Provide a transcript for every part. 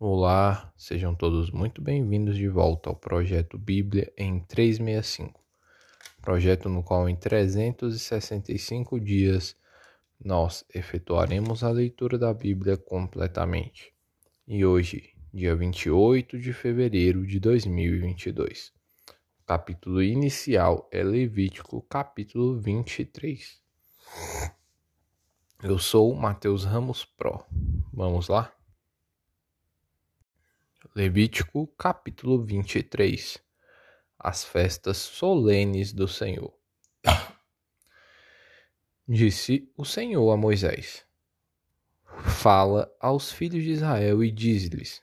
Olá, sejam todos muito bem-vindos de volta ao projeto Bíblia em 365. Projeto no qual em 365 dias nós efetuaremos a leitura da Bíblia completamente. E hoje, dia 28 de fevereiro de 2022. O capítulo inicial é Levítico, capítulo 23. Eu sou Mateus Ramos Pro. Vamos lá? Levítico capítulo 23 As festas solenes do Senhor. Disse o Senhor a Moisés: Fala aos filhos de Israel e diz-lhes: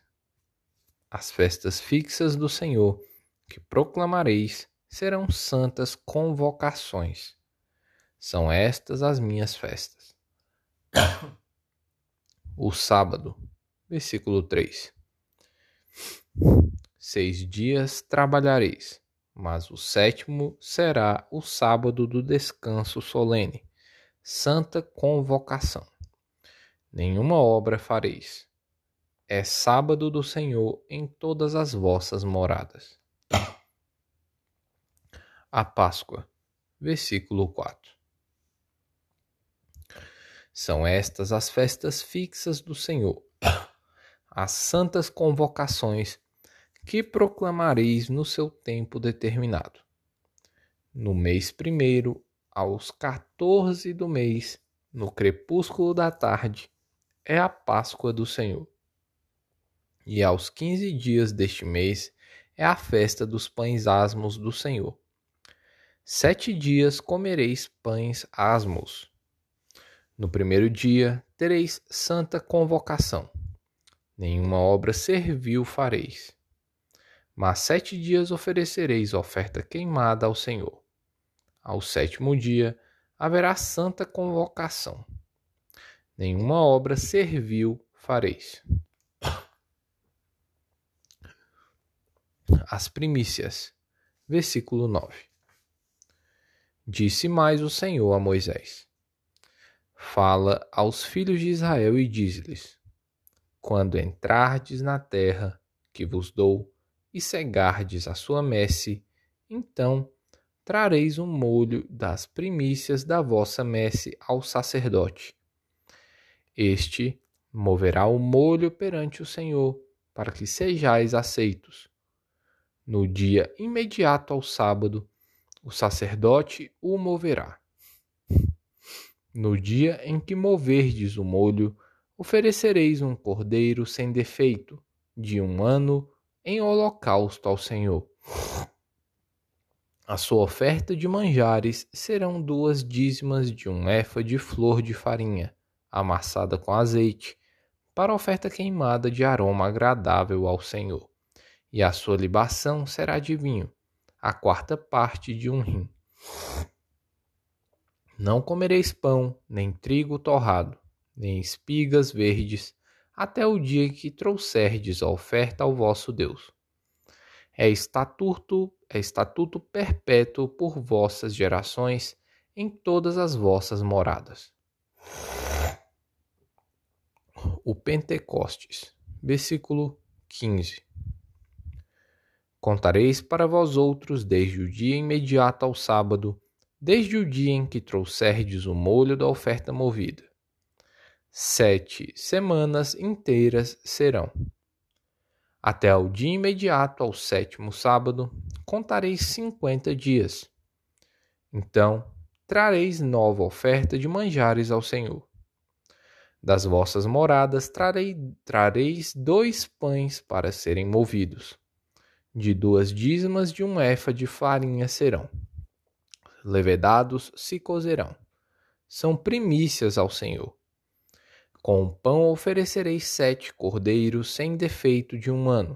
As festas fixas do Senhor que proclamareis serão santas convocações. São estas as minhas festas. O sábado, versículo 3 Seis dias trabalhareis, mas o sétimo será o sábado do descanso solene, santa convocação. Nenhuma obra fareis. É sábado do Senhor em todas as vossas moradas. A Páscoa, versículo 4. São estas as festas fixas do Senhor as santas convocações que proclamareis no seu tempo determinado. No mês primeiro, aos 14 do mês, no crepúsculo da tarde, é a Páscoa do Senhor. E aos quinze dias deste mês é a festa dos pães asmos do Senhor. Sete dias comereis pães asmos. No primeiro dia tereis santa convocação nenhuma obra servil fareis. Mas sete dias oferecereis oferta queimada ao Senhor. Ao sétimo dia haverá santa convocação. Nenhuma obra servil fareis. As primícias. Versículo 9. Disse mais o Senhor a Moisés: Fala aos filhos de Israel e diz-lhes: quando entrardes na terra que vos dou e cegardes a sua messe, então trareis um molho das primícias da vossa messe ao sacerdote. Este moverá o molho perante o Senhor, para que sejais aceitos. No dia imediato ao sábado, o sacerdote o moverá. No dia em que moverdes o molho, oferecereis um cordeiro sem defeito, de um ano, em holocausto ao Senhor. A sua oferta de manjares serão duas dízimas de um efa de flor de farinha, amassada com azeite, para oferta queimada de aroma agradável ao Senhor. E a sua libação será de vinho, a quarta parte de um rim. Não comereis pão, nem trigo torrado, nem espigas verdes, até o dia que trouxerdes a oferta ao vosso Deus. É estatuto, é estatuto perpétuo por vossas gerações em todas as vossas moradas. O Pentecostes, versículo 15. Contareis para vós outros desde o dia imediato ao sábado, desde o dia em que trouxerdes o molho da oferta movida sete semanas inteiras serão. Até o dia imediato ao sétimo sábado, contareis cinquenta dias. Então trareis nova oferta de manjares ao Senhor. Das vossas moradas trarei, trareis dois pães para serem movidos. De duas dízimas de um efa de farinha serão. Levedados se cozerão. São primícias ao Senhor com pão oferecereis sete cordeiros sem defeito de um ano,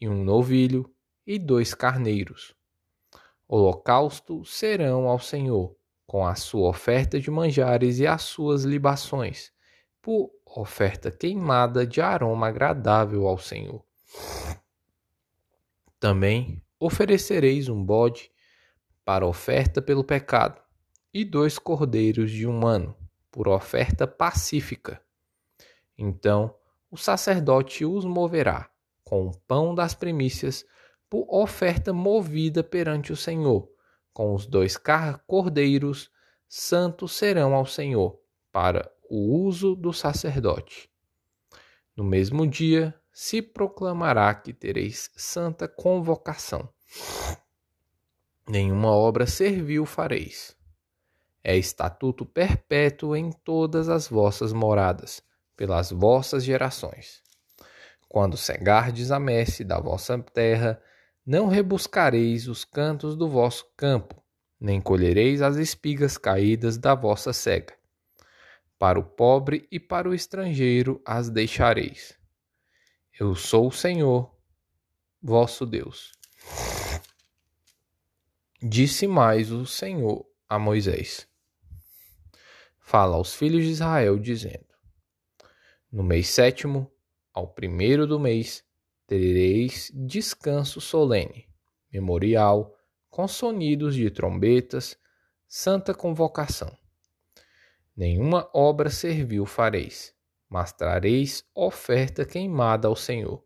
e um novilho, e dois carneiros. Holocausto serão ao Senhor, com a sua oferta de manjares e as suas libações, por oferta queimada de aroma agradável ao Senhor. Também oferecereis um bode para oferta pelo pecado, e dois cordeiros de um ano, por oferta pacífica então o sacerdote os moverá com o pão das primícias por oferta movida perante o Senhor, com os dois cordeiros santos serão ao Senhor para o uso do sacerdote. No mesmo dia se proclamará que tereis santa convocação. Nenhuma obra servil fareis. É estatuto perpétuo em todas as vossas moradas pelas vossas gerações. Quando cegardes a messe da vossa terra, não rebuscareis os cantos do vosso campo, nem colhereis as espigas caídas da vossa cega. Para o pobre e para o estrangeiro as deixareis. Eu sou o Senhor, vosso Deus. Disse mais o Senhor a Moisés: Fala aos filhos de Israel, dizendo: no mês sétimo, ao primeiro do mês, tereis descanso solene, memorial, com sonidos de trombetas, santa convocação. Nenhuma obra servil fareis, mas trareis oferta queimada ao Senhor.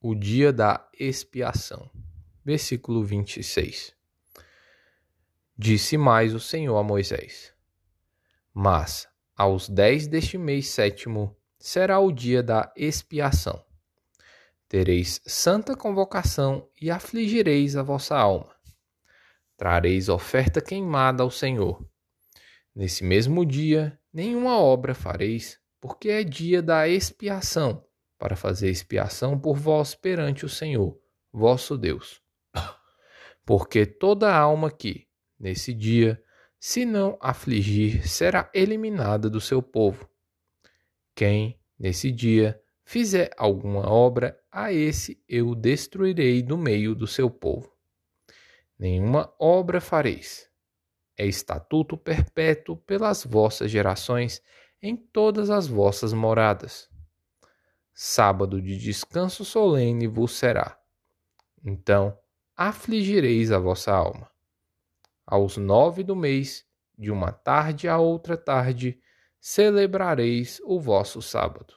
O dia da expiação. Versículo 26. Disse mais o Senhor a Moisés: Mas aos dez deste mês sétimo será o dia da expiação. Tereis santa convocação e afligireis a vossa alma. Trareis oferta queimada ao Senhor. Nesse mesmo dia, nenhuma obra fareis, porque é dia da expiação, para fazer expiação por vós perante o Senhor, vosso Deus. Porque toda alma que, nesse dia, se não afligir, será eliminada do seu povo. Quem, nesse dia, fizer alguma obra, a esse eu destruirei do meio do seu povo. Nenhuma obra fareis. É estatuto perpétuo pelas vossas gerações em todas as vossas moradas. Sábado de descanso solene vos será. Então afligireis a vossa alma aos nove do mês, de uma tarde a outra tarde, celebrareis o vosso sábado.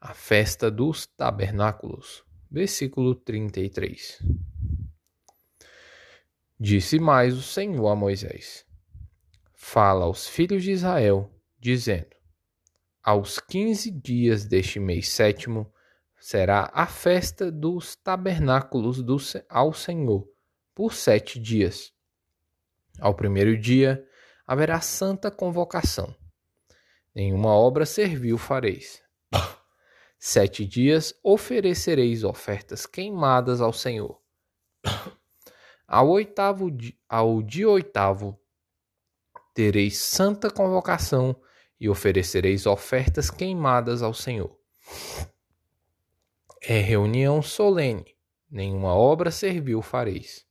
A festa dos tabernáculos. Versículo 33. Disse mais o Senhor a Moisés: Fala aos filhos de Israel, dizendo: Aos quinze dias deste mês sétimo será a festa dos tabernáculos do, ao Senhor por sete dias. Ao primeiro dia haverá santa convocação. Nenhuma obra servil fareis. Sete dias oferecereis ofertas queimadas ao Senhor. Ao oitavo ao dia oitavo tereis santa convocação e oferecereis ofertas queimadas ao Senhor. É reunião solene, nenhuma obra servil fareis.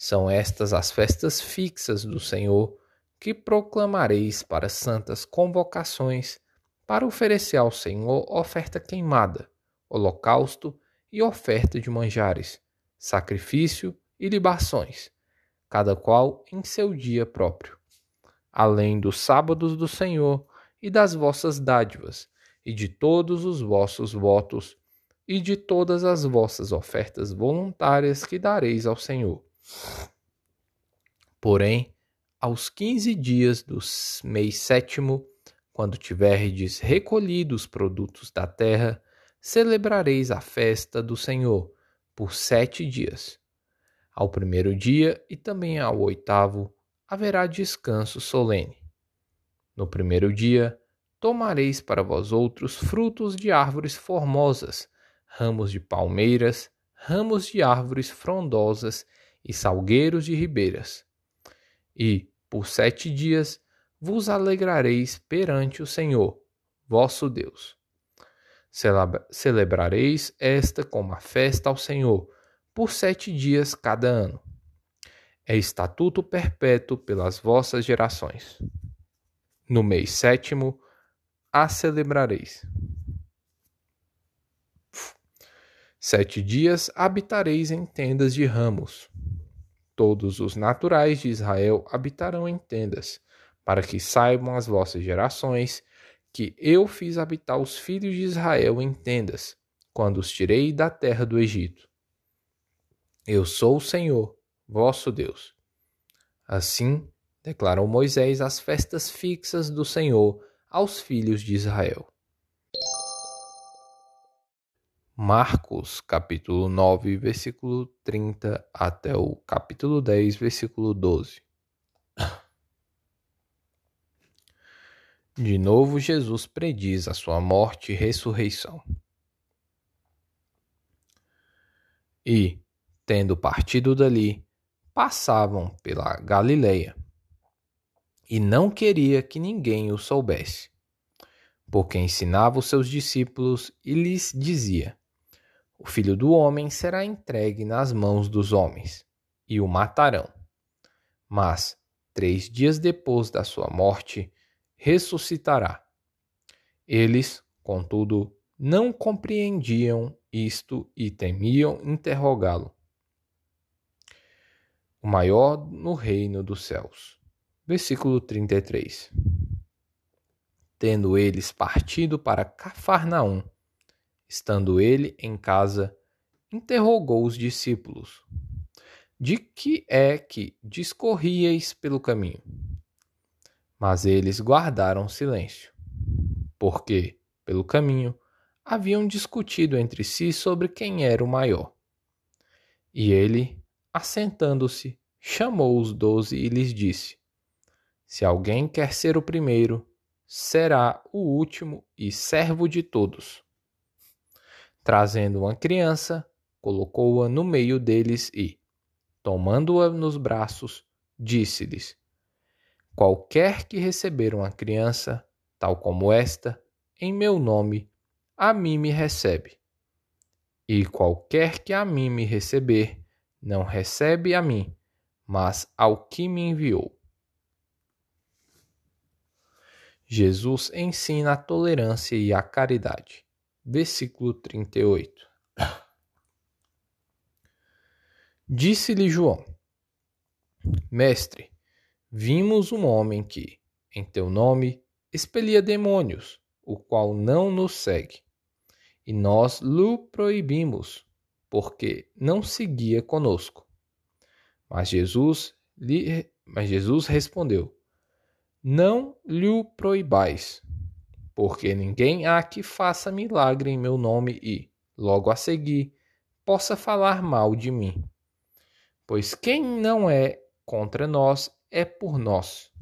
São estas as festas fixas do Senhor que proclamareis para santas convocações, para oferecer ao Senhor oferta queimada, holocausto e oferta de manjares, sacrifício e libações, cada qual em seu dia próprio, além dos sábados do Senhor e das vossas dádivas, e de todos os vossos votos, e de todas as vossas ofertas voluntárias que dareis ao Senhor Porém, aos quinze dias do mês sétimo, quando tiverdes recolhido os produtos da terra, celebrareis a festa do Senhor por sete dias. Ao primeiro dia e também ao oitavo haverá descanso solene. No primeiro dia tomareis para vós outros frutos de árvores formosas, ramos de palmeiras, ramos de árvores frondosas e salgueiros de ribeiras. E, por sete dias, vos alegrareis perante o Senhor, vosso Deus. Celebrareis esta como a festa ao Senhor, por sete dias cada ano. É estatuto perpétuo pelas vossas gerações. No mês sétimo, a celebrareis. Sete dias habitareis em tendas de ramos. Todos os naturais de Israel habitarão em tendas, para que saibam as vossas gerações que eu fiz habitar os filhos de Israel em tendas, quando os tirei da terra do Egito. Eu sou o Senhor, vosso Deus. Assim declarou Moisés as festas fixas do Senhor aos filhos de Israel. Marcos, capítulo 9, versículo 30 até o capítulo 10, versículo 12. De novo, Jesus prediz a sua morte e ressurreição. E, tendo partido dali, passavam pela Galileia. E não queria que ninguém o soubesse, porque ensinava os seus discípulos e lhes dizia: o filho do homem será entregue nas mãos dos homens, e o matarão. Mas, três dias depois da sua morte, ressuscitará. Eles, contudo, não compreendiam isto e temiam interrogá-lo. O maior no reino dos céus. Versículo 33. Tendo eles partido para Cafarnaum, Estando ele em casa, interrogou os discípulos: De que é que discorríeis pelo caminho? Mas eles guardaram silêncio, porque, pelo caminho, haviam discutido entre si sobre quem era o maior. E ele, assentando-se, chamou os doze e lhes disse: Se alguém quer ser o primeiro, será o último e servo de todos. Trazendo uma criança, colocou-a no meio deles e, tomando-a nos braços, disse-lhes: Qualquer que receber uma criança, tal como esta, em meu nome, a mim me recebe. E qualquer que a mim me receber, não recebe a mim, mas ao que me enviou. Jesus ensina a tolerância e a caridade versículo 38. Disse-lhe João: Mestre, vimos um homem que, em teu nome, expelia demônios, o qual não nos segue. E nós lhe proibimos, porque não seguia conosco. Mas Jesus, lhe, mas Jesus respondeu: Não lhe proibais, porque ninguém há que faça milagre em meu nome e, logo a seguir, possa falar mal de mim. Pois quem não é contra nós é por nós.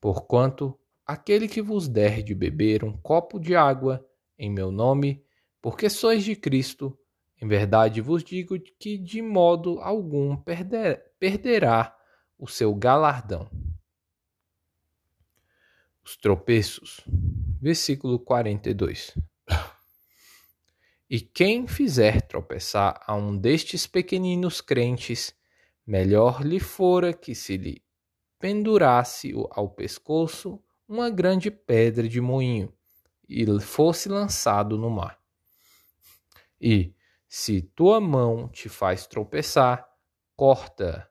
Porquanto aquele que vos der de beber um copo de água em meu nome, porque sois de Cristo, em verdade vos digo que de modo algum perder, perderá o seu galardão. Os tropeços versículo 42. E quem fizer tropeçar a um destes pequeninos crentes, melhor lhe fora que se lhe pendurasse ao pescoço uma grande pedra de moinho e fosse lançado no mar. E, se tua mão te faz tropeçar, corta,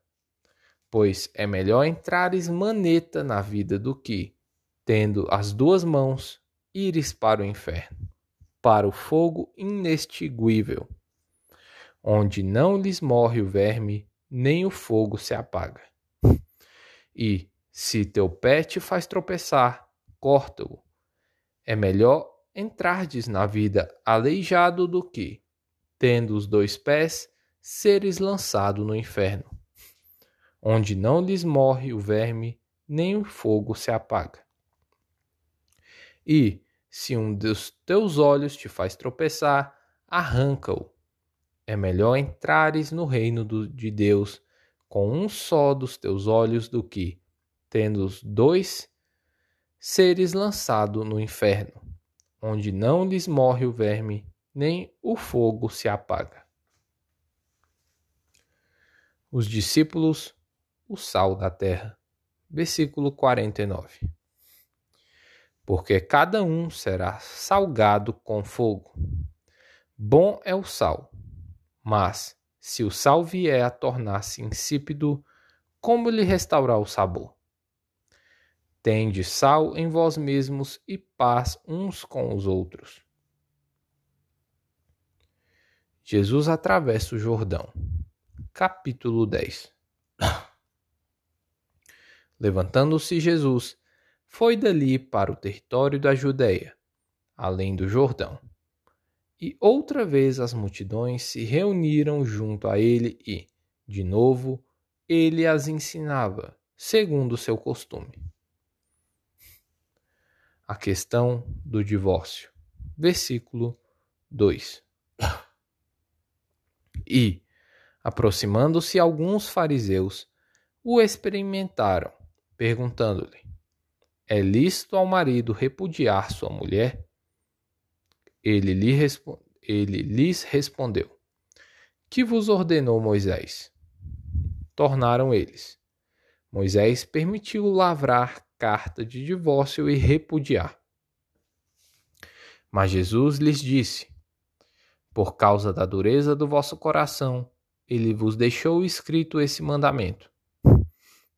pois é melhor entrares maneta na vida do que, tendo as duas mãos, ires para o inferno, para o fogo inextinguível, onde não lhes morre o verme, nem o fogo se apaga. E, se teu pé te faz tropeçar, corta-o. É melhor entrardes na vida aleijado do que, tendo os dois pés, seres lançado no inferno, onde não lhes morre o verme, nem o fogo se apaga. E, se um dos teus olhos te faz tropeçar, arranca-o. É melhor entrares no reino do, de Deus com um só dos teus olhos do que, tendo os dois, seres lançado no inferno, onde não lhes morre o verme, nem o fogo se apaga. Os discípulos, o sal da terra. Versículo 49 porque cada um será salgado com fogo. Bom é o sal, mas se o sal vier a tornar-se insípido, como lhe restaurar o sabor? Tende sal em vós mesmos e paz uns com os outros. Jesus atravessa o Jordão. Capítulo 10 Levantando-se Jesus, foi dali para o território da Judéia, além do Jordão. E outra vez as multidões se reuniram junto a ele e, de novo, ele as ensinava, segundo o seu costume a questão do divórcio. Versículo 2. E, aproximando-se alguns fariseus, o experimentaram, perguntando-lhe: É lícito ao marido repudiar sua mulher? Ele, lhe respo ele lhes respondeu: Que vos ordenou Moisés? Tornaram eles: Moisés permitiu lavrar carta de divórcio e repudiar. Mas Jesus lhes disse: Por causa da dureza do vosso coração, ele vos deixou escrito esse mandamento.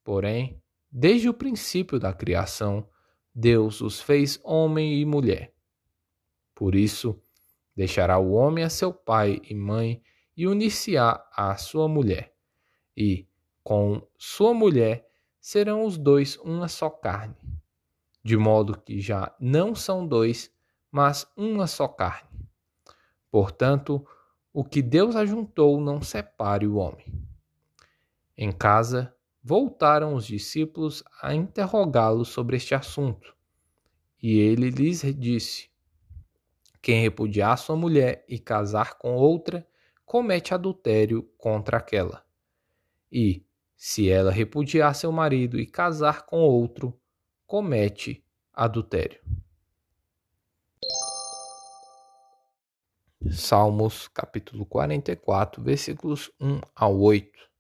Porém, desde o princípio da criação, Deus os fez homem e mulher. Por isso, deixará o homem a seu pai e mãe e unir-se-á à sua mulher, e, com sua mulher, serão os dois uma só carne. De modo que já não são dois, mas uma só carne. Portanto, o que Deus ajuntou não separe o homem. Em casa, voltaram os discípulos a interrogá-lo sobre este assunto. E ele lhes disse: Quem repudiar sua mulher e casar com outra, comete adultério contra aquela. E, se ela repudiar seu marido e casar com outro, comete adultério. Salmos capítulo 44, versículos 1 ao 8.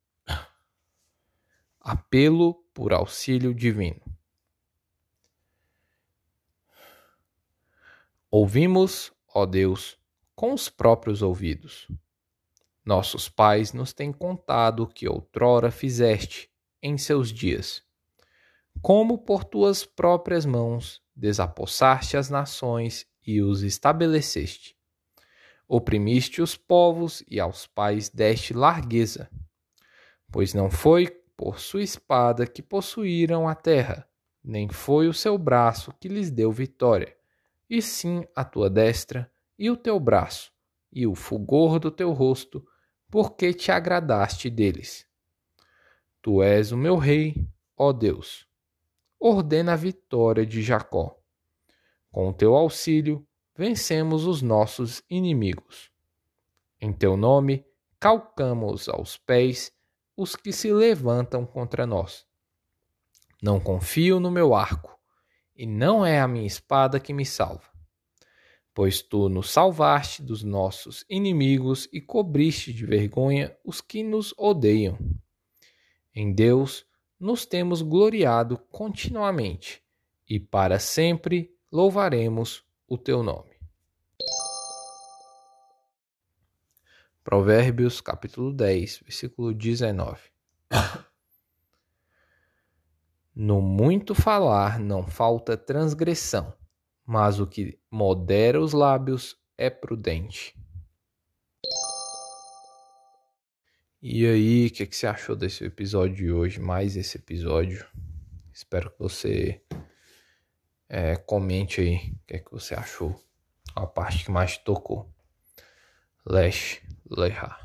Apelo por auxílio divino. Ouvimos, ó Deus, com os próprios ouvidos nossos pais nos têm contado o que outrora fizeste em seus dias. Como por tuas próprias mãos desapossaste as nações e os estabeleceste. Oprimiste os povos e aos pais deste largueza. Pois não foi por sua espada que possuíram a terra, nem foi o seu braço que lhes deu vitória, e sim a tua destra e o teu braço, e o fulgor do teu rosto, porque te agradaste deles. Tu és o meu rei, ó Deus. Ordena a vitória de Jacó. Com o teu auxílio, vencemos os nossos inimigos. Em teu nome, calcamos aos pés os que se levantam contra nós. Não confio no meu arco, e não é a minha espada que me salva pois tu nos salvaste dos nossos inimigos e cobriste de vergonha os que nos odeiam. Em Deus nos temos gloriado continuamente, e para sempre louvaremos o teu nome. Provérbios capítulo 10, versículo 19. No muito falar não falta transgressão mas o que modera os lábios é prudente. E aí, o que, que, você achou desse episódio de hoje? Mais esse episódio. Espero que você é, comente aí o que, que você achou. A parte que mais te tocou. Lesh Leha.